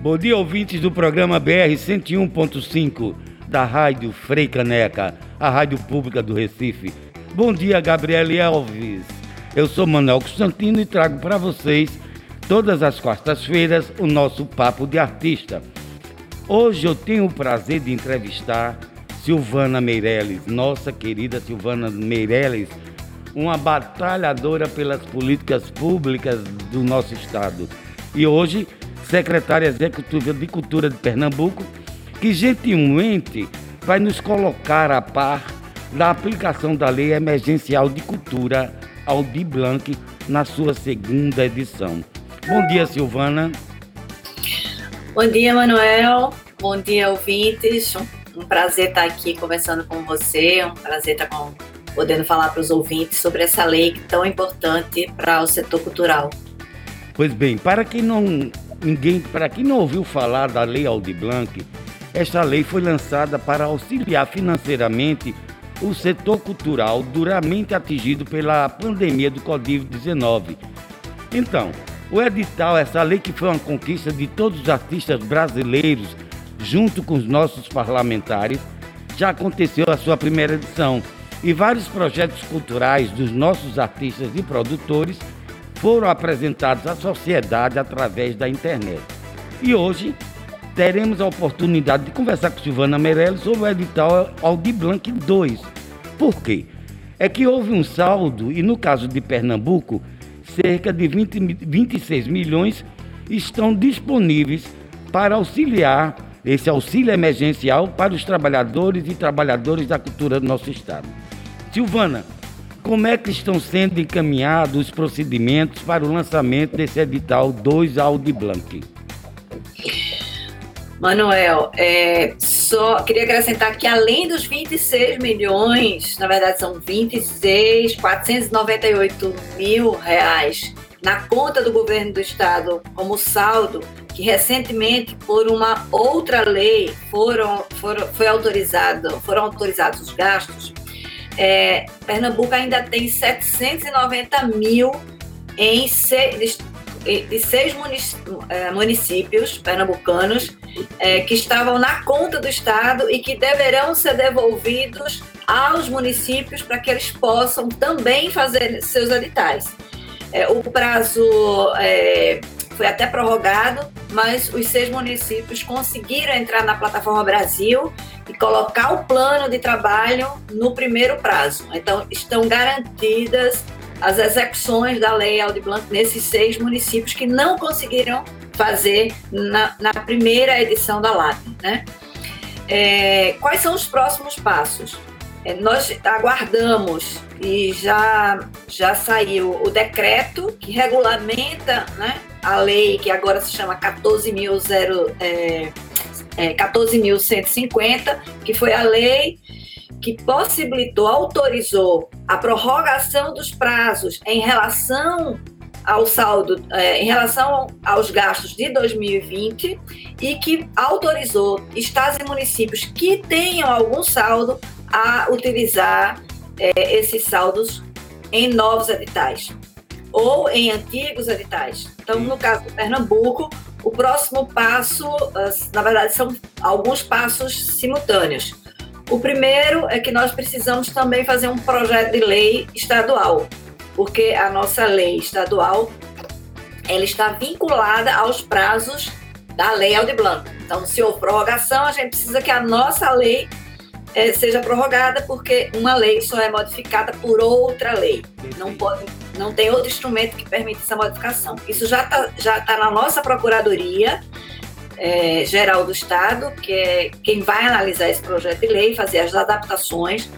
Bom dia, ouvintes do programa BR 101.5 da Rádio Frei Caneca, a rádio pública do Recife. Bom dia, Gabriele Alves. Eu sou Manuel Constantino e trago para vocês, todas as quartas-feiras, o nosso Papo de Artista. Hoje eu tenho o prazer de entrevistar Silvana Meirelles, nossa querida Silvana Meirelles, uma batalhadora pelas políticas públicas do nosso estado. E hoje secretária executiva de Cultura de Pernambuco, que gentilmente vai nos colocar a par da aplicação da Lei Emergencial de Cultura Aldi Blanc na sua segunda edição. Bom dia, Silvana. Bom dia, Manuel. Bom dia, ouvintes. Um prazer estar aqui conversando com você. Um prazer estar com, podendo falar para os ouvintes sobre essa lei tão importante para o setor cultural. Pois bem, para quem não ninguém, para quem não ouviu falar da Lei Aldi Blanc, esta lei foi lançada para auxiliar financeiramente o setor cultural duramente atingido pela pandemia do Covid-19. Então, o edital, essa lei que foi uma conquista de todos os artistas brasileiros, junto com os nossos parlamentares, já aconteceu a sua primeira edição e vários projetos culturais dos nossos artistas e produtores foram apresentados à sociedade através da internet. E hoje teremos a oportunidade de conversar com Silvana Meirelles sobre o edital Aldi Blanc 2. Por quê? É que houve um saldo, e no caso de Pernambuco, cerca de 20, 26 milhões estão disponíveis para auxiliar esse auxílio emergencial para os trabalhadores e trabalhadoras da cultura do nosso estado. Silvana, como é que estão sendo encaminhados os procedimentos para o lançamento desse edital 2 Audi Blanc? Manuel, é, só queria acrescentar que além dos 26 milhões, na verdade são 26, 498 mil reais na conta do governo do estado como saldo, que recentemente por uma outra lei foram, foram, foi autorizado, foram autorizados os gastos é, Pernambuco ainda tem 790 mil em seis, de seis é, municípios pernambucanos é, que estavam na conta do Estado e que deverão ser devolvidos aos municípios para que eles possam também fazer seus editais. É, o prazo é, foi até prorrogado, mas os seis municípios conseguiram entrar na plataforma Brasil e colocar o plano de trabalho no primeiro prazo. Então, estão garantidas as execuções da Lei Aldi Blanc nesses seis municípios que não conseguiram fazer na, na primeira edição da LAB. Né? É, quais são os próximos passos? É, nós aguardamos e já, já saiu o decreto que regulamenta né, a lei que agora se chama 14.000 é, é, 14.150, que foi a lei que possibilitou, autorizou a prorrogação dos prazos em relação ao saldo, é, em relação aos gastos de 2020 e que autorizou estados e municípios que tenham algum saldo a utilizar é, esses saldos em novos editais ou em antigos editais. Então, no caso do Pernambuco, o próximo passo, na verdade, são alguns passos simultâneos. O primeiro é que nós precisamos também fazer um projeto de lei estadual, porque a nossa lei estadual ela está vinculada aos prazos da lei Aldi Blanc. Então, se houve prorrogação, a gente precisa que a nossa lei é, seja prorrogada, porque uma lei só é modificada por outra lei. Não pode não tem outro instrumento que permita essa modificação. Isso já está já tá na nossa Procuradoria é, Geral do Estado, que é quem vai analisar esse projeto de lei, fazer as adaptações.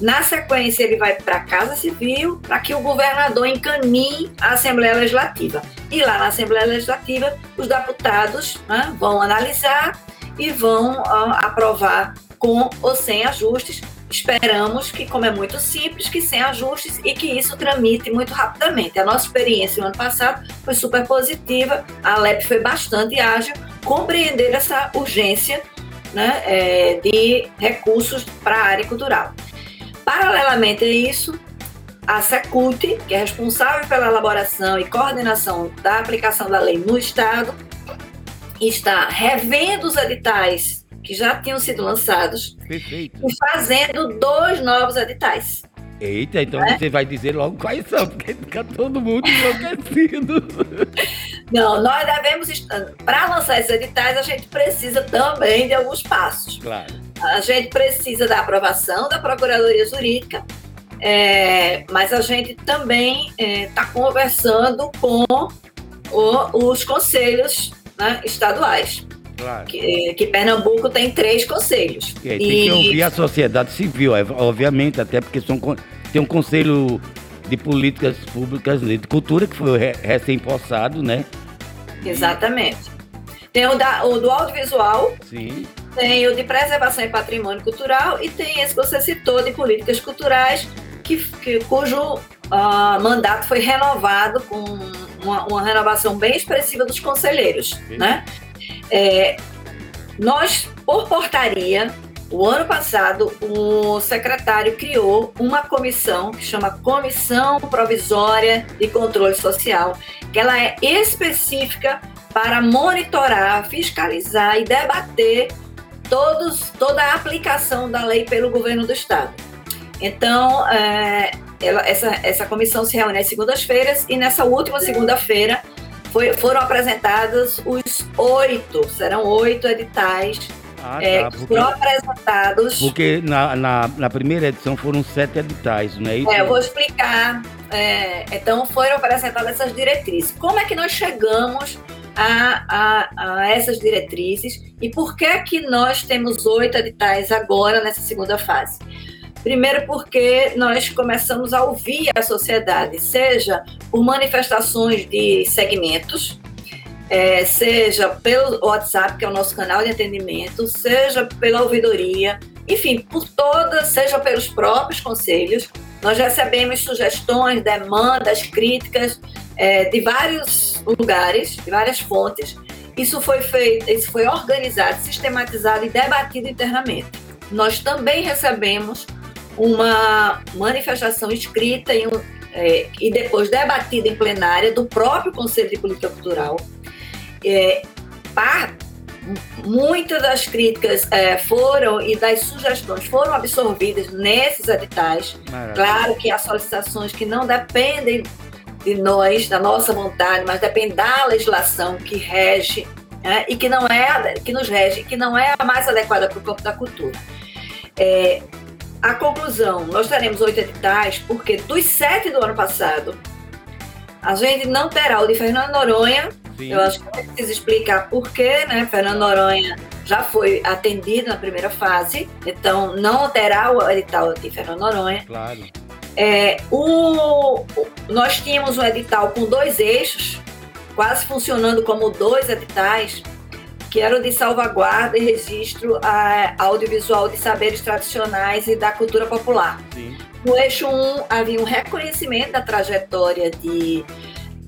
Na sequência, ele vai para a Casa Civil para que o governador encaminhe a Assembleia Legislativa. E lá na Assembleia Legislativa, os deputados né, vão analisar e vão uh, aprovar com ou sem ajustes, Esperamos que, como é muito simples, que sem ajustes e que isso tramite muito rapidamente. A nossa experiência no ano passado foi super positiva, a LEP foi bastante ágil, compreender essa urgência né, é, de recursos para a área cultural. Paralelamente a isso, a Secult, que é responsável pela elaboração e coordenação da aplicação da lei no Estado, está revendo os editais que já tinham sido lançados Perfeito. e fazendo dois novos editais. Eita, então é? você vai dizer logo quais são, porque fica todo mundo enlouquecido. Não, nós devemos, para lançar esses editais, a gente precisa também de alguns passos. Claro. A gente precisa da aprovação da Procuradoria Jurídica, é, mas a gente também está é, conversando com o, os conselhos né, estaduais. Claro. Que, que, Pernambuco tem três conselhos. E aí, tem e... que ouvir a sociedade civil, é, obviamente, até porque são, tem um conselho de políticas públicas de cultura que foi recém-possado, né? Exatamente. Tem o, da, o do audiovisual, Sim. tem o de preservação e patrimônio cultural e tem esse que você citou de políticas culturais, que, que cujo uh, mandato foi renovado com uma, uma, renovação bem expressiva dos conselheiros, Sim. né? É, nós, por portaria, o ano passado, o secretário criou uma comissão que chama Comissão Provisória de Controle Social, que ela é específica para monitorar, fiscalizar e debater todos, toda a aplicação da lei pelo governo do estado. Então, é, ela, essa, essa comissão se reúne às segundas-feiras e nessa última segunda-feira foi, foram apresentados os oito, serão oito editais ah, é, tá, porque, foram apresentados. Porque na, na, na, primeira edição foram sete editais, não é isso? É, eu vou explicar. É, então foram apresentadas essas diretrizes. Como é que nós chegamos a, a, a, essas diretrizes e por que que nós temos oito editais agora nessa segunda fase? Primeiro, porque nós começamos a ouvir a sociedade, seja por manifestações de segmentos, é, seja pelo WhatsApp, que é o nosso canal de atendimento, seja pela ouvidoria, enfim, por todas, seja pelos próprios conselhos. Nós recebemos sugestões, demandas, críticas é, de vários lugares, de várias fontes. Isso foi feito, isso foi organizado, sistematizado e debatido internamente. Nós também recebemos uma manifestação escrita um, é, e depois debatida em plenária do próprio Conselho de Política Cultural. É, par, muitas das críticas é, foram e das sugestões foram absorvidas nesses editais. Maravilha. Claro que há solicitações que não dependem de nós, da nossa vontade, mas dependem da legislação que rege né, e que não é que nos rege, que não é a mais adequada para o campo da cultura. É, a conclusão, nós teremos oito editais, porque dos sete do ano passado, a gente não terá o de Fernando Noronha. Sim. Eu acho que preciso explicar por quê, né? Fernando Noronha já foi atendido na primeira fase, então não terá o edital de Fernando Noronha. Claro. É, o, nós tínhamos um edital com dois eixos, quase funcionando como dois editais, que era o de salvaguarda e registro a, audiovisual de saberes tradicionais e da cultura popular. Sim. No eixo 1 havia um reconhecimento da trajetória de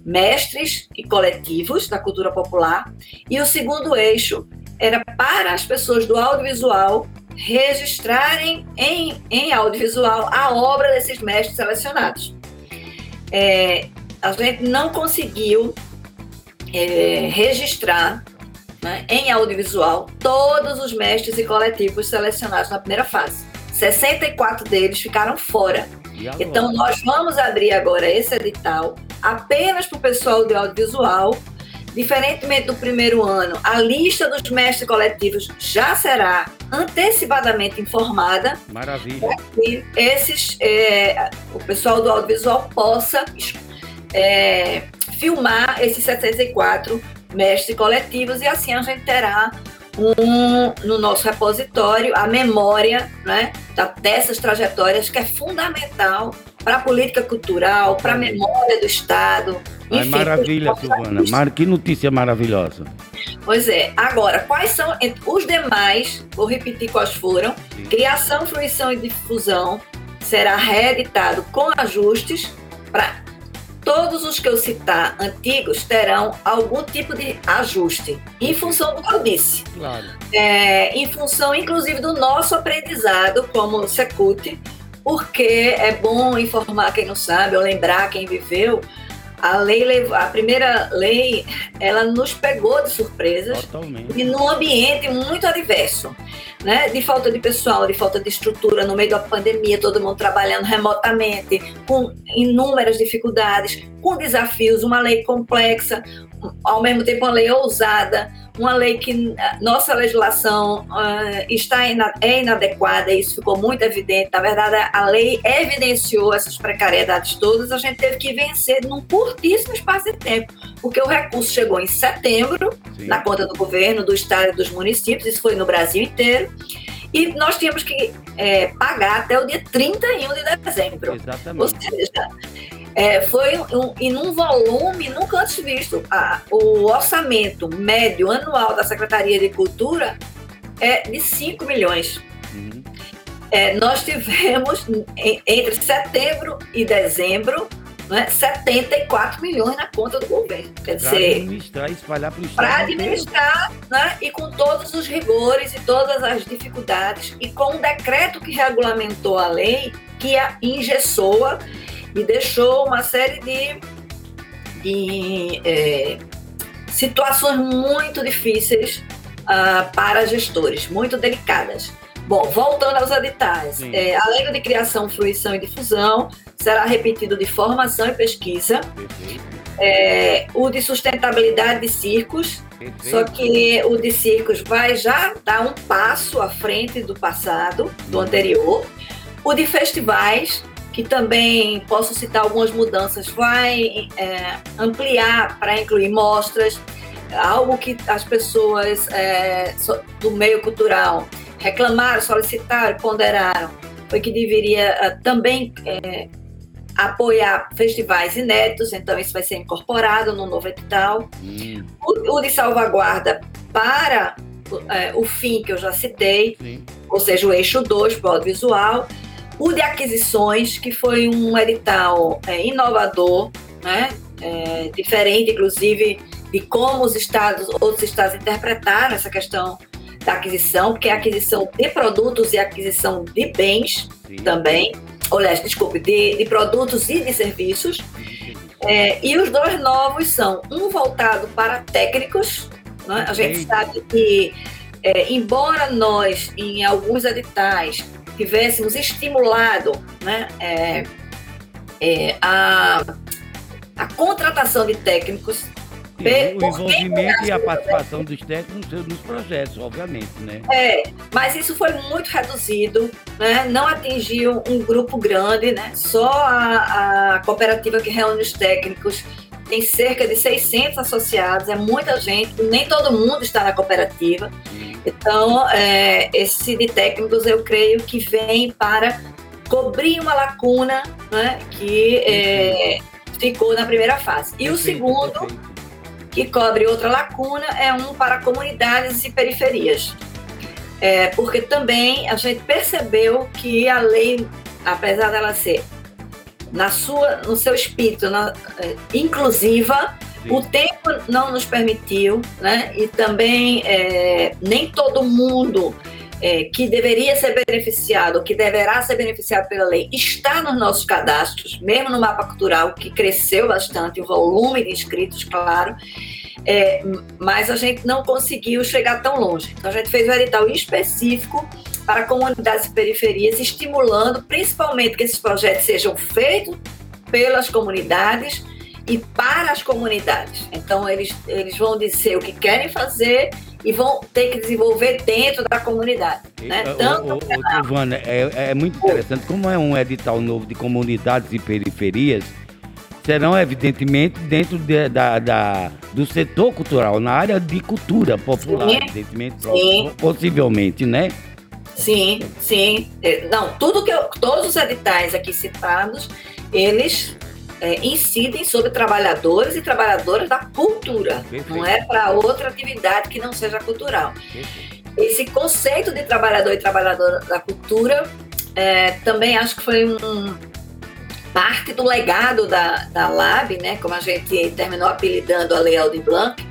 mestres e coletivos da cultura popular, e o segundo eixo era para as pessoas do audiovisual registrarem em, em audiovisual a obra desses mestres selecionados. É, a gente não conseguiu é, registrar né, em audiovisual todos os mestres e coletivos selecionados na primeira fase. 64 deles ficaram fora. Então, nós vamos abrir agora esse edital apenas para o pessoal de audiovisual. Diferentemente do primeiro ano, a lista dos mestres coletivos já será antecipadamente informada. Maravilha. Para que esses, é, o pessoal do audiovisual possa é, filmar esses 64 mestres coletivos, e assim a gente terá um, no nosso repositório a memória né, dessas trajetórias que é fundamental para a política cultural, para a memória do Estado. Enfim, maravilha, Silvana. Mar, que notícia maravilhosa. Pois é. Agora, quais são os demais? Vou repetir quais foram. Sim. Criação, fruição e difusão será reeditado com ajustes para todos os que eu citar antigos terão algum tipo de ajuste, em função do que eu disse. Claro. É, em função, inclusive, do nosso aprendizado como Secult, porque é bom informar quem não sabe ou lembrar quem viveu a lei, a primeira lei, ela nos pegou de surpresas Totalmente. e num ambiente muito adverso, né? De falta de pessoal, de falta de estrutura no meio da pandemia, todo mundo trabalhando remotamente, com inúmeras dificuldades, com desafios, uma lei complexa, ao mesmo tempo uma lei ousada, uma lei que nossa legislação uh, está ina, é inadequada, isso ficou muito evidente. Na verdade, a lei evidenciou essas precariedades todas, a gente teve que vencer num curtíssimo espaço de tempo, porque o recurso chegou em setembro, Sim. na conta do governo, do estado e dos municípios, isso foi no Brasil inteiro, e nós tínhamos que é, pagar até o dia 31 de dezembro. Exatamente. Ou seja, é, foi um, em um volume nunca antes visto. A, o orçamento médio anual da Secretaria de Cultura é de 5 milhões. Uhum. É, nós tivemos, em, entre setembro e dezembro, né, 74 milhões na conta do governo. Quer dizer, administrar e espalhar para o Para administrar, né, e com todos os rigores e todas as dificuldades, e com o decreto que regulamentou a lei, que a engessou e deixou uma série de, de é, situações muito difíceis uh, para gestores, muito delicadas. Bom, voltando aos editais, é, a lei de criação, fruição e difusão será repetido de formação e pesquisa. É, o de sustentabilidade de circos, só que o de circos vai já dar um passo à frente do passado, do anterior. O de festivais que também posso citar algumas mudanças, vai é, ampliar para incluir mostras, algo que as pessoas é, do meio cultural reclamaram, solicitaram, ponderaram, foi que deveria é, também é, apoiar festivais inéditos, então isso vai ser incorporado no novo edital. Hum. O, o, de salvaguarda para é, o fim que eu já citei, Sim. ou seja, o eixo 2 para o audiovisual, o de aquisições, que foi um edital é, inovador, né? É, diferente, inclusive, de como os estados, outros estados interpretaram essa questão da aquisição, porque é aquisição de produtos e aquisição de bens Sim. também, aliás, desculpe, de, de, produtos e de serviços. É, e os dois novos são um voltado para técnicos, né? a gente sabe que, é, embora nós, em alguns editais, tivéssemos estimulado né, é, é, a, a contratação de técnicos o envolvimento e a participação dos técnicos nos projetos, obviamente, né? É, mas isso foi muito reduzido, né? Não atingiu um grupo grande, né? Só a, a cooperativa que reúne os técnicos tem cerca de 600 associados, é muita gente, nem todo mundo está na cooperativa. Então, é, esse de técnicos eu creio que vem para cobrir uma lacuna né, que é, ficou na primeira fase. E o segundo, que cobre outra lacuna, é um para comunidades e periferias. É, porque também a gente percebeu que a lei, apesar dela ser na sua, no seu espírito na, é, inclusiva, Sim. o tempo não nos permitiu, né? E também é, nem todo mundo é, que deveria ser beneficiado, que deverá ser beneficiado pela lei, está nos nossos cadastros, mesmo no mapa cultural, que cresceu bastante, o volume de inscritos, claro. É, mas a gente não conseguiu chegar tão longe. Então a gente fez um edital específico para comunidades e periferias, estimulando principalmente que esses projetos sejam feitos pelas comunidades e para as comunidades. Então, eles, eles vão dizer o que querem fazer e vão ter que desenvolver dentro da comunidade. Né? Tanto o, Giovana, é, é muito interessante, como é um edital novo de comunidades e periferias, serão evidentemente dentro de, da, da, do setor cultural, na área de cultura popular, sim, evidentemente, sim. possivelmente, né? Sim, sim. É, não, tudo que eu, todos os editais aqui citados, eles é, incidem sobre trabalhadores e trabalhadoras da cultura. Perfeito. Não é para outra atividade que não seja cultural. Perfeito. Esse conceito de trabalhador e trabalhadora da cultura é, também acho que foi um, parte do legado da, da LAB, né, como a gente terminou apelidando a Lei Aldir Blanc,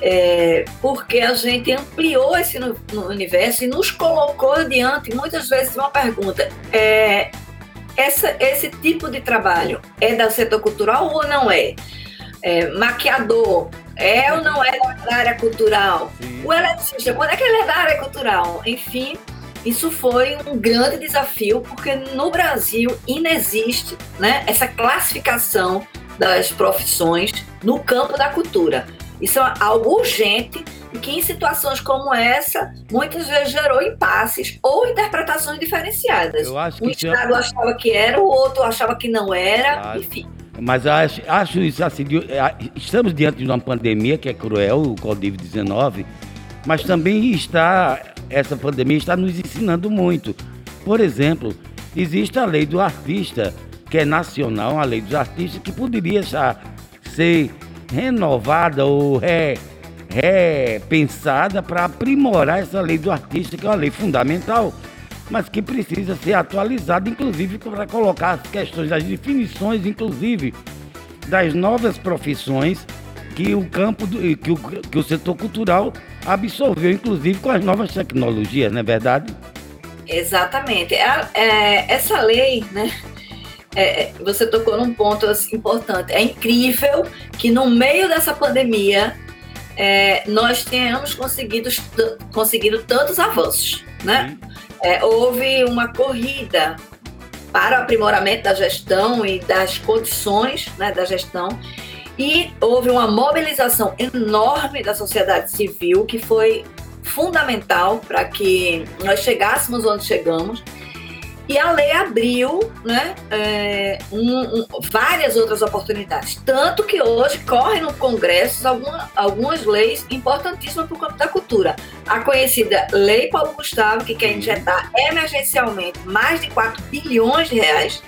é, porque a gente ampliou esse no, no universo e nos colocou diante muitas vezes uma pergunta: é, essa, esse tipo de trabalho é do setor cultural ou não é? é maquiador, é ou não é da área cultural? Sim. O eletricista, quando é que ele é da área cultural? Enfim, isso foi um grande desafio, porque no Brasil inexiste né, essa classificação das profissões no campo da cultura. Isso é algo urgente e que em situações como essa, muitas vezes gerou impasses ou interpretações diferenciadas. Eu acho que um Estado achava que era, o outro achava que não era, enfim. Mas acho, acho isso assim, é, estamos diante de uma pandemia que é cruel, o Covid-19, mas também está, essa pandemia está nos ensinando muito. Por exemplo, existe a lei do artista, que é nacional, a lei dos artistas, que poderia já ser renovada ou re, repensada para aprimorar essa lei do artista, que é uma lei fundamental mas que precisa ser atualizado, inclusive para colocar as questões das definições, inclusive das novas profissões que o campo do, que, o, que o setor cultural absorveu, inclusive com as novas tecnologias, não é verdade? Exatamente. É, essa lei, né? É, é, você tocou num ponto assim, importante. É incrível que no meio dessa pandemia é, nós tenhamos conseguido, conseguido tantos avanços, né? É, houve uma corrida para o aprimoramento da gestão e das condições né, da gestão, e houve uma mobilização enorme da sociedade civil que foi fundamental para que nós chegássemos onde chegamos. E a lei abriu né, é, um, um, várias outras oportunidades. Tanto que hoje correm no Congresso alguma, algumas leis importantíssimas para o campo da cultura. A conhecida Lei Paulo Gustavo, que quer injetar emergencialmente mais de 4 bilhões de reais.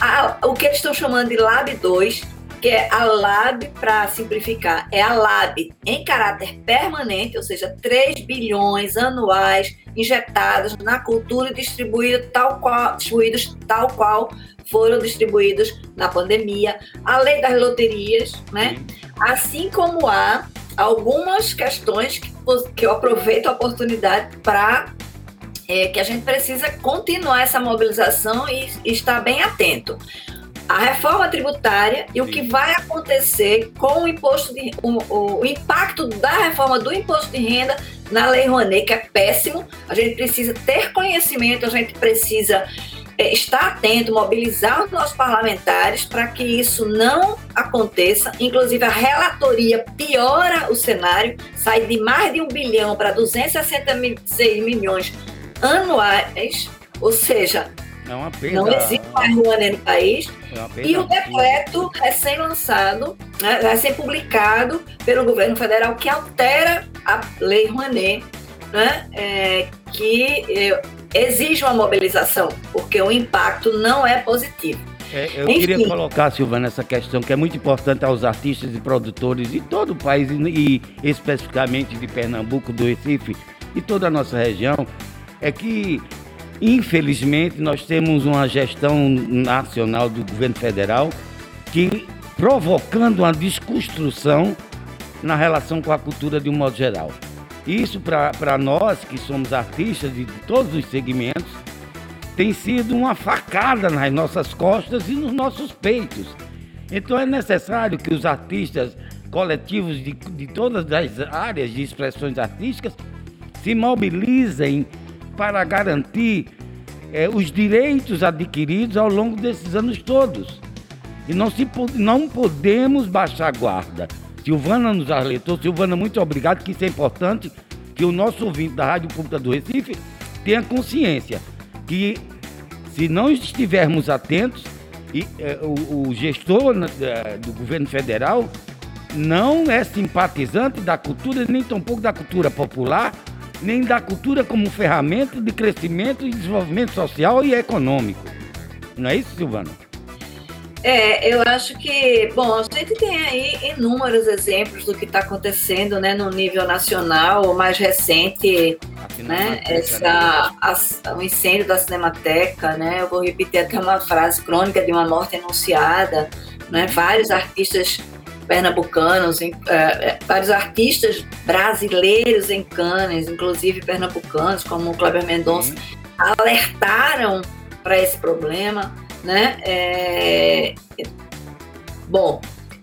A, o que eles estão chamando de Lab 2, que é a LAB, para simplificar, é a LAB em caráter permanente, ou seja, 3 bilhões anuais injetados na cultura e distribuídos tal qual, distribuídos tal qual foram distribuídos na pandemia, a lei das loterias, né? Assim como há algumas questões que, que eu aproveito a oportunidade para é, que a gente precisa continuar essa mobilização e, e estar bem atento a reforma tributária e o que vai acontecer com o imposto de o, o, impacto da reforma do imposto de renda na Lei Rouanet, que é péssimo. A gente precisa ter conhecimento, a gente precisa é, estar atento, mobilizar os nossos parlamentares para que isso não aconteça. Inclusive, a relatoria piora o cenário, sai de mais de um bilhão para 266 milhões anuais, ou seja, é uma perda. Não existe mais Rouanet no país. É e o decreto recém-lançado, né, recém-publicado pelo governo federal, que altera a lei Rouanet, né, é, que é, exige uma mobilização, porque o impacto não é positivo. É, eu Enfim. queria colocar, Silvana, essa questão que é muito importante aos artistas e produtores de todo o país e, e especificamente de Pernambuco, do Recife e toda a nossa região, é que Infelizmente, nós temos uma gestão nacional do governo federal que provocando uma desconstrução na relação com a cultura de um modo geral. Isso, para nós que somos artistas de todos os segmentos, tem sido uma facada nas nossas costas e nos nossos peitos. Então é necessário que os artistas coletivos de, de todas as áreas de expressões artísticas se mobilizem para garantir é, os direitos adquiridos ao longo desses anos todos. E não, se, não podemos baixar guarda. Silvana nos alertou. Silvana, muito obrigado, que isso é importante que o nosso ouvinte da Rádio Pública do Recife tenha consciência que se não estivermos atentos, e, é, o, o, gestor é, do governo federal não é simpatizante da cultura, nem tampouco da cultura popular, nem da cultura como ferramenta de crescimento e desenvolvimento social e econômico. Não é isso, Silvana? É, eu acho que, bom, a gente tem aí inúmeros exemplos do que está acontecendo, né, no nível nacional, o mais recente, né, essa, né? a, o incêndio da Cinemateca, né, eu vou repetir até uma frase crônica de uma morte anunciada, né, vários artistas pernambucanos, em, é, é, vários artistas brasileiros em Cannes, inclusive pernambucanos, como o Kleber Mendonça, alertaram para esse problema, né? É, bom,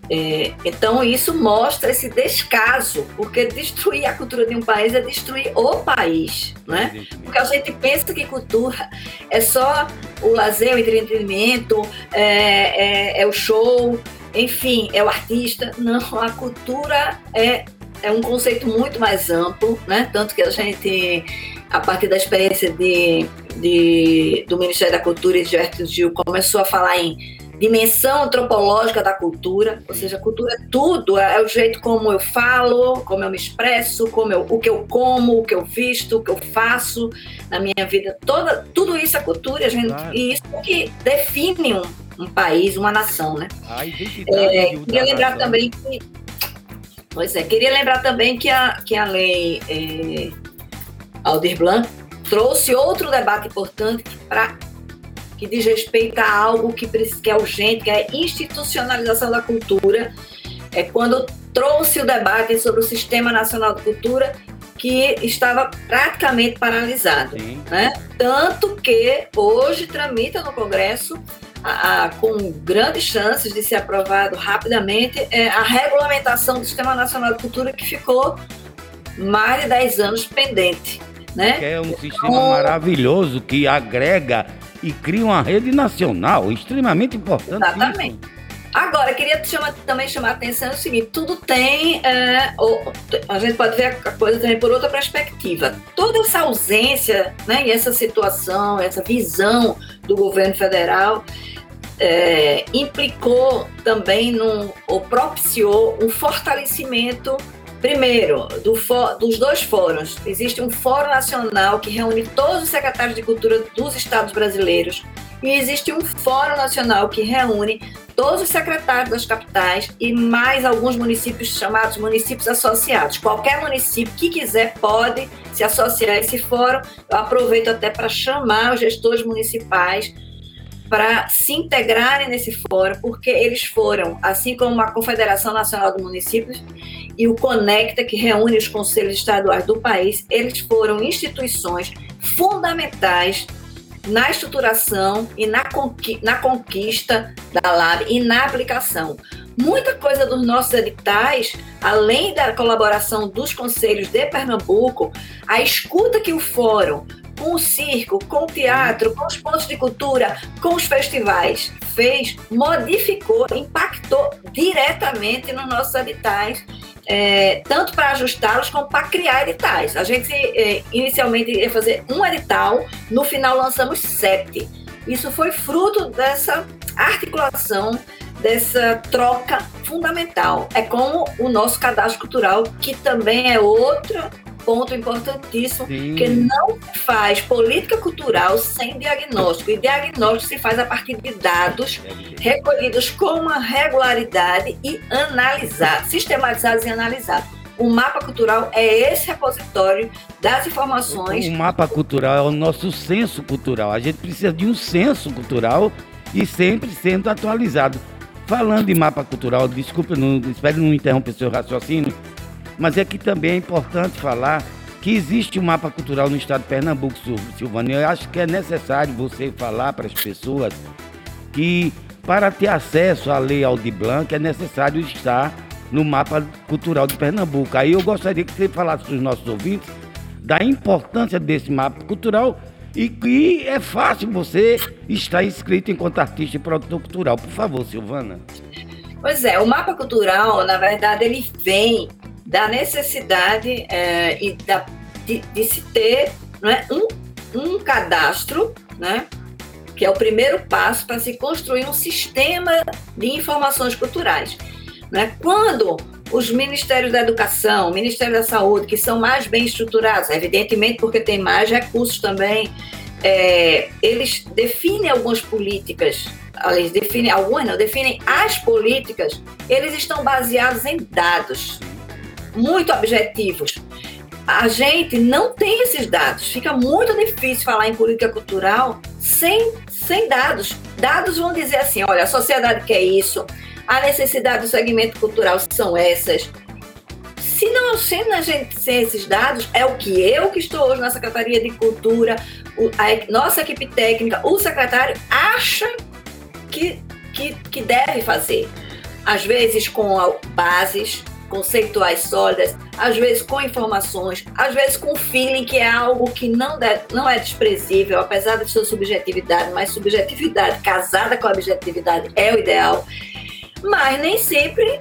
é, então isso mostra esse descaso, porque destruir a cultura de um país é destruir o país, né? Porque a gente pensa que cultura é só o lazer, o entretenimento, é, é, é o show, enfim, é o artista. Não, a cultura é, é um conceito muito mais amplo, né? Tanto que a gente, a partir da experiência de, de do Ministério da Cultura e de Gilberto Gil, começou a falar em dimensão antropológica da cultura, ou seja, a cultura é tudo, é o jeito como eu falo, como eu me expresso, como eu, o que eu como, o que eu visto, o que eu faço na minha vida, toda, tudo isso é cultura, gente, claro. e isso que define um, um, país, uma nação, né? É, queria lembrar também que, pois é, queria lembrar também que a, que a lei é, Aldir Blanc trouxe outro debate importante para que diz respeito a algo que, que é urgente, que é a institucionalização da cultura. É quando trouxe o debate sobre o Sistema Nacional de Cultura, que estava praticamente paralisado. Né? Tanto que hoje tramita no Congresso, a, a, com grandes chances de ser aprovado rapidamente, é, a regulamentação do Sistema Nacional de Cultura, que ficou mais de 10 anos pendente. Né? é um sistema então, maravilhoso que agrega e cria uma rede nacional extremamente importante. Exatamente. Agora, queria chamar, também chamar a atenção o seguinte: tudo tem. É, a gente pode ver a coisa também por outra perspectiva. Toda essa ausência né, e essa situação, essa visão do governo federal é, implicou também, num, ou propiciou um fortalecimento Primeiro, do dos dois fóruns, existe um fórum nacional que reúne todos os secretários de cultura dos estados brasileiros e existe um fórum nacional que reúne todos os secretários das capitais e mais alguns municípios chamados municípios associados. Qualquer município que quiser pode se associar a esse fórum. Eu aproveito até para chamar os gestores municipais para se integrarem nesse fórum, porque eles foram, assim como a Confederação Nacional de Municípios e o Conecta, que reúne os conselhos estaduais do país, eles foram instituições fundamentais na estruturação e na, conqui na conquista da LAB e na aplicação. Muita coisa dos nossos editais, além da colaboração dos conselhos de Pernambuco, a escuta que o fórum com o circo, com o teatro, com os pontos de cultura, com os festivais, fez, modificou, impactou diretamente nos nossos editais, é, tanto para ajustá-los como para criar editais. A gente é, inicialmente ia fazer um edital, no final lançamos sete. Isso foi fruto dessa articulação, dessa troca fundamental. É como o nosso cadastro cultural, que também é outra ponto importantíssimo, Sim. que não faz política cultural sem diagnóstico. E diagnóstico se faz a partir de dados recolhidos com uma regularidade e analisados, sistematizados e analisados. O mapa cultural é esse repositório das informações. O mapa cultural é o nosso senso cultural. A gente precisa de um senso cultural e sempre sendo atualizado. Falando em mapa cultural, desculpe, não, espero não interromper seu raciocínio, mas é que também é importante falar que existe um mapa cultural no estado de Pernambuco, Silvano. Eu acho que é necessário você falar para as pessoas que para ter acesso à Lei Aldir Blanc é necessário estar no mapa cultural de Pernambuco. Aí eu gostaria que você falasse para os nossos ouvintes da importância desse mapa cultural e que é fácil você estar inscrito enquanto artista e produtor cultural. Por favor, Silvana. Pois é, o mapa cultural, na verdade, ele vem da necessidade é, e da, de, de, se ter é, um, um cadastro, né, que é o primeiro passo para se construir um sistema de informações culturais. Né? Quando os ministérios da educação, o Ministério da Saúde, que são mais bem estruturados, evidentemente porque tem mais recursos também, é, eles definem algumas políticas, eles definem algumas não, definem as políticas, eles estão baseados em dados muito objetivos. A gente não tem esses dados. Fica muito difícil falar em política cultural sem, sem dados. Dados vão dizer assim: olha, a sociedade quer isso, a necessidade do segmento cultural são essas. Se não sendo a gente sem esses dados, é o que eu que estou hoje na Secretaria de Cultura, a nossa equipe técnica, o secretário acha que, que, que deve fazer. Às vezes com bases conceituais sólidas, às vezes com informações, às vezes com feeling, que é algo que não, deve, não é desprezível, apesar de sua subjetividade, mas subjetividade casada com a objetividade é o ideal. Mas nem sempre,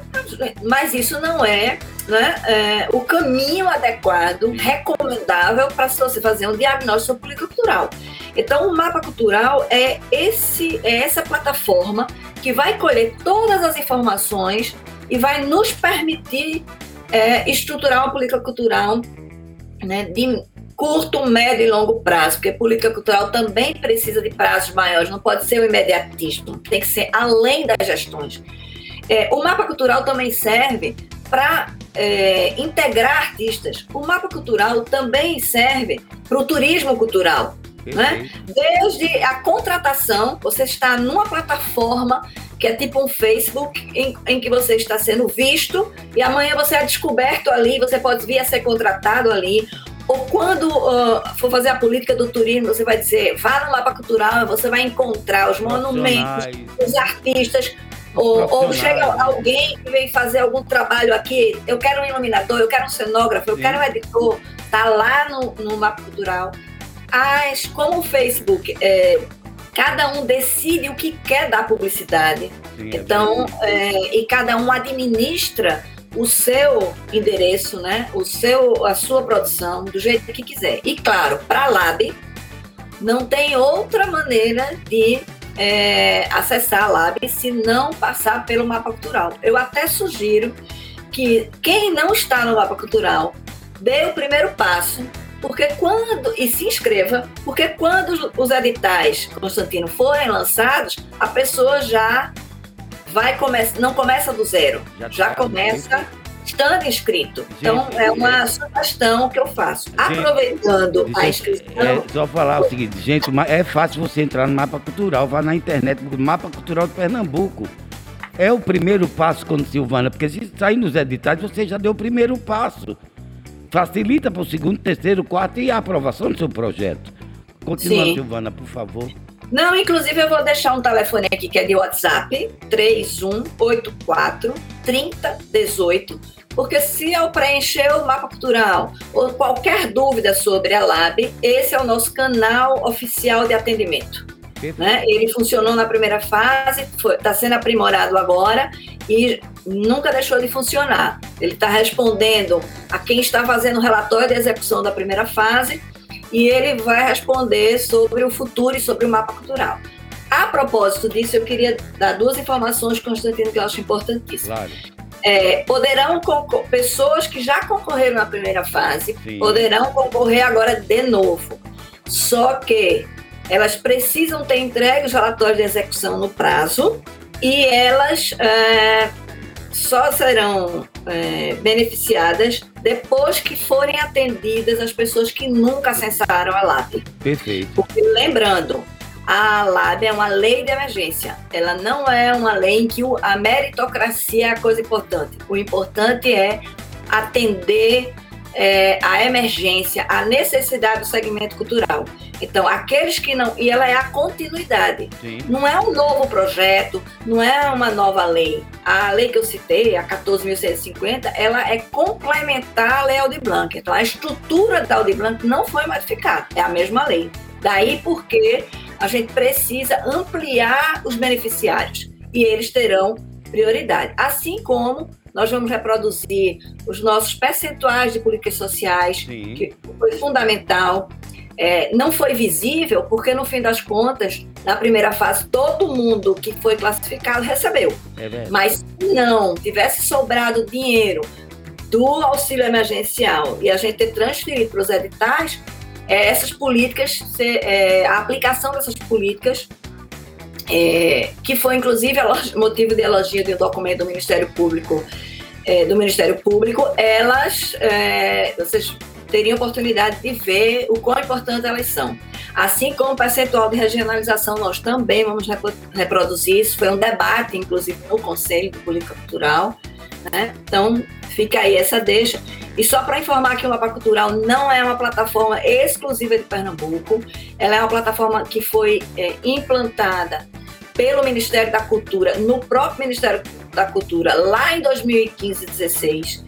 mas isso não é né, é, o caminho adequado, recomendável para você fazer um diagnóstico político cultural. Então, o mapa cultural é, esse, é essa plataforma que vai colher todas as informações e vai nos permitir é, estruturar uma política cultural né, de curto, médio e longo prazo, porque política cultural também precisa de prazos maiores, não pode ser o imediatismo, tem que ser além das gestões. É, o mapa cultural também serve para é, integrar artistas. O mapa cultural também serve para o turismo cultural. Né? Desde a contratação, você está numa plataforma que é tipo um Facebook em, em, que você está sendo visto e amanhã você é descoberto ali, você pode vir a ser contratado ali. Ou quando uh, for fazer a política do turismo, você vai dizer, vá no mapa cultural, você vai encontrar os monumentos, os artistas, ou, ou, chega alguém que vem fazer algum trabalho aqui, eu quero um iluminador, eu quero um cenógrafo, eu Sim. quero um editor, tá lá no, no mapa cultural. As, como o Facebook, é, cada um decide o que quer dar publicidade. Sim, é então, é, e cada um administra o seu endereço, né? O seu, a sua produção do jeito que quiser. E claro, para a Lab não tem outra maneira de é, acessar a Lab se não passar pelo mapa cultural. Eu até sugiro que quem não está no mapa cultural dê o primeiro passo, porque quando e se inscreva, porque quando os editais Constantino forem lançados, a pessoa já vai começar, não começa do zero, já, já tá começa estando inscrito. Então, gente, então, é uma é... sugestão que eu faço. Gente, Aproveitando a inscrição. É, só falar o seguinte, gente, é fácil você entrar no mapa cultural, vá na internet, mapa cultural de Pernambuco. É o primeiro passo, quando Silvana, porque se sair nos editais, você já deu o primeiro passo. Facilita para o segundo, terceiro, quarto e a aprovação do seu projeto. Continua, Sim. Silvana, por favor. Não, inclusive eu vou deixar um telefone aqui que é de WhatsApp, 3184 3018, porque se eu preencher o mapa cultural ou qualquer dúvida sobre a Lab, esse é o nosso canal oficial de atendimento. Né? Ele funcionou na primeira fase, está sendo aprimorado agora e nunca deixou de funcionar. Ele está respondendo a quem está fazendo o relatório de execução da primeira fase e ele vai responder sobre o futuro e sobre o mapa cultural. A propósito disso, eu queria dar duas informações, Constantino, que eu acho importantíssimas. Claro. É, poderão pessoas que já concorreram na primeira fase Sim. poderão concorrer agora de novo. Só que elas precisam ter entregue os relatórios de execução no prazo e elas é, só serão é, beneficiadas depois que forem atendidas as pessoas que nunca acessaram a LAB. Perfeito. Porque, lembrando, a LAB é uma lei de emergência. Ela não é uma lei em que a meritocracia é a coisa importante. O importante é atender é, a emergência, a necessidade do segmento cultural. Então, aqueles que não. E ela é a continuidade. Sim. Não é um novo projeto, não é uma nova lei. A lei que eu citei, a 14.150, ela é complementar a lei Aldir Blanc. Então, a estrutura da Aldir Blanc não foi modificada, é a mesma lei. Daí porque a gente precisa ampliar os beneficiários e eles terão prioridade. Assim como nós vamos reproduzir os nossos percentuais de políticas sociais, Sim. que foi fundamental. É, não foi visível porque, no fim das contas, na primeira fase, todo mundo que foi classificado recebeu. É Mas se não tivesse sobrado dinheiro do auxílio emergencial e a gente ter transferido para os editais, é, essas políticas, é, a aplicação dessas políticas é, que foi inclusive motivo de elogio do documento do Ministério Público, é, do Ministério Público, elas, é, vocês teriam oportunidade de ver o quão importante elas são. Assim como o percentual de regionalização, nós também vamos reproduzir isso. Foi um debate, inclusive, no Conselho de Política Cultural. Né? Então, fica aí essa deixa. E só para informar que o Mapa Cultural não é uma plataforma exclusiva de Pernambuco, ela é uma plataforma que foi é, implantada pelo Ministério da Cultura, no próprio Ministério da Cultura, lá em 2015 16.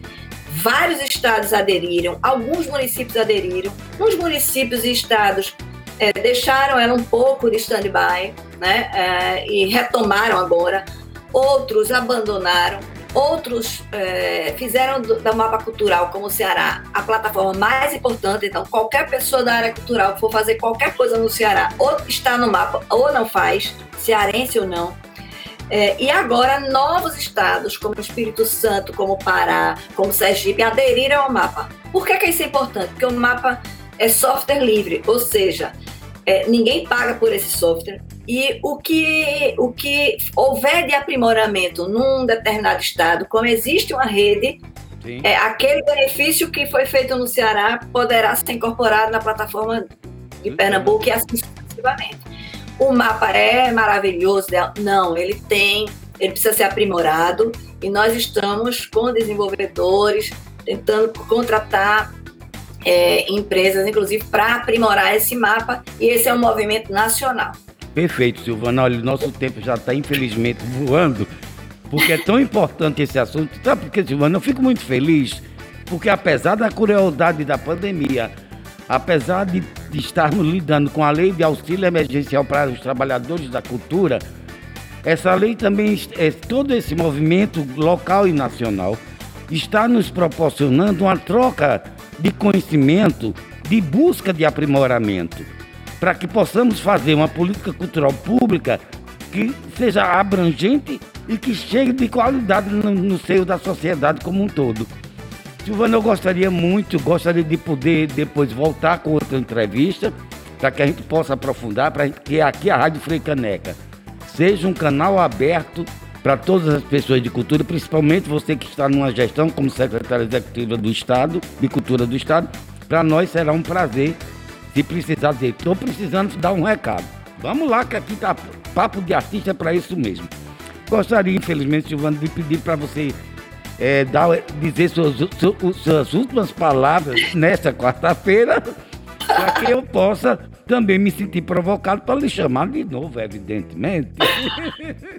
Vários estados aderiram, alguns municípios aderiram, uns municípios e estados é, deixaram ela um pouco de stand-by né, é, e retomaram agora, outros abandonaram, outros é, fizeram do, mapa cultural, como o Ceará, a plataforma mais importante. Então, qualquer pessoa da área cultural que for fazer qualquer coisa no Ceará, ou está no mapa ou não faz, cearense ou não. É, e agora, novos estados, como Espírito Santo, como Pará, como Sergipe, aderiram ao mapa. Por que, que isso é importante? Porque o mapa é software livre, ou seja, é, ninguém paga por esse software. E o que, o que houver de aprimoramento num determinado estado, como existe uma rede, é, aquele benefício que foi feito no Ceará poderá ser incorporado na plataforma de Pernambuco e assim sucessivamente o mapa é maravilhoso, né? não, ele tem, ele precisa ser aprimorado e nós estamos com desenvolvedores tentando contratar é, empresas, inclusive, para aprimorar esse mapa e esse é um movimento nacional. Perfeito, Silvana. Olha, nosso tempo já está infelizmente voando, porque é tão importante esse assunto. Sabe por quê, Silvana? Eu fico muito feliz, porque apesar da crueldade da pandemia, apesar de, estarmos lidando com a lei de auxílio emergencial para os trabalhadores da cultura, essa lei também, é, todo esse movimento local e nacional, está nos proporcionando uma troca de conhecimento, de busca de aprimoramento, para que possamos fazer uma política cultural pública que seja abrangente e que chegue de qualidade no, no seio da sociedade como um todo. Silvana, eu gostaria muito, gostaria de poder depois voltar com outra entrevista, para que a gente possa aprofundar, para que aqui a Rádio Frei Caneca seja um canal aberto para todas as pessoas de cultura, principalmente você que está numa gestão como secretária executiva do Estado, de Cultura do Estado. Para nós será um prazer, se precisar dizer, estou precisando dar um recado. Vamos lá, que aqui está papo de artista para isso mesmo. Gostaria, infelizmente, Silvana, de pedir para você é, dar, dizer suas, suas últimas palavras nesta quarta-feira, para que eu possa também me sentir provocado para lhe chamar de novo, evidentemente.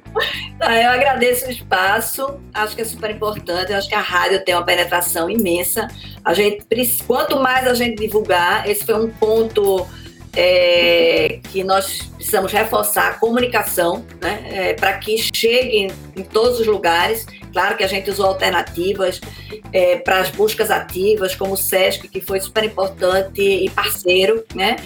Ah, eu agradeço o espaço, acho que é super importante, acho que a rádio tem uma penetração imensa. A gente, quanto mais a gente divulgar, esse foi um ponto é, que nós precisamos reforçar a comunicação, né, é, para que chegue em todos os lugares. Claro que a gente usou alternativas é, para as buscas ativas, como o SESC, que foi super importante e parceiro, né?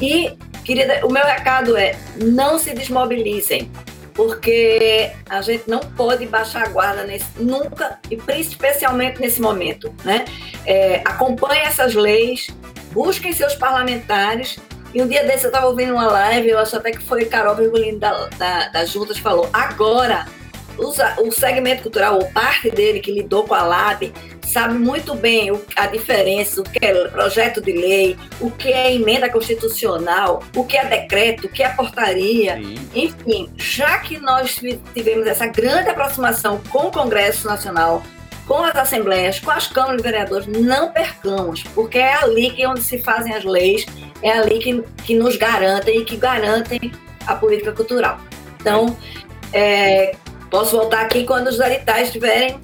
E, querida, o meu recado é: não se desmobilizem, porque a gente não pode baixar a guarda nesse, nunca, e especialmente nesse momento, né? É, acompanhe essas leis, busquem seus parlamentares e um dia desse eu estava ouvindo uma live, eu acho até que foi Carol Virgulino da, da, da Juntas falou, agora o segmento cultural, ou parte dele que lidou com a LAB, sabe muito bem a diferença, o que é projeto de lei, o que é emenda constitucional, o que é decreto, o que é portaria. Sim. Enfim, já que nós tivemos essa grande aproximação com o Congresso Nacional, com as assembleias, com as câmaras de vereadores, não percamos, porque é ali que é onde se fazem as leis, é ali que, que nos garantem e que garantem a política cultural. Então, é, posso voltar aqui quando os editais estiverem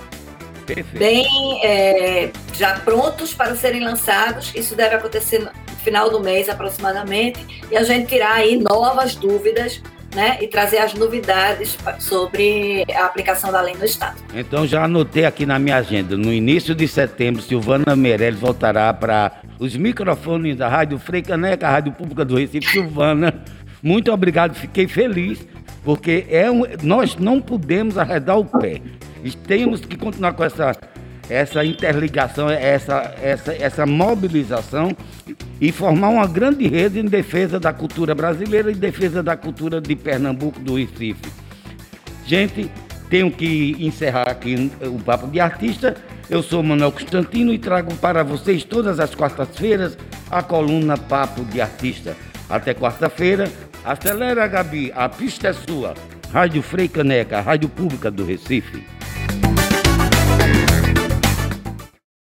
Perfeito. bem é, já prontos para serem lançados. Isso deve acontecer no final do mês aproximadamente, e a gente tirar aí novas dúvidas né, e trazer as novidades sobre a aplicação da lei no Estado. Então já anotei aqui na minha agenda, no início de setembro, Silvana Meirelles voltará para os microfones da Rádio Frei Caneca, a Rádio Pública do Recife. Silvana, muito obrigado, fiquei feliz, porque é um, nós não podemos arredar o pé. Temos que continuar com essa essa interligação, essa, essa, essa mobilização e formar uma grande rede em defesa da cultura brasileira e defesa da cultura de Pernambuco, do Recife. Gente, tenho que encerrar aqui o Papo de Artista. Eu sou Manuel Constantino e trago para vocês todas as quartas-feiras a coluna Papo de Artista. Até quarta-feira. Acelera, Gabi. A pista é sua. Rádio Frei Caneca, Rádio Pública do Recife.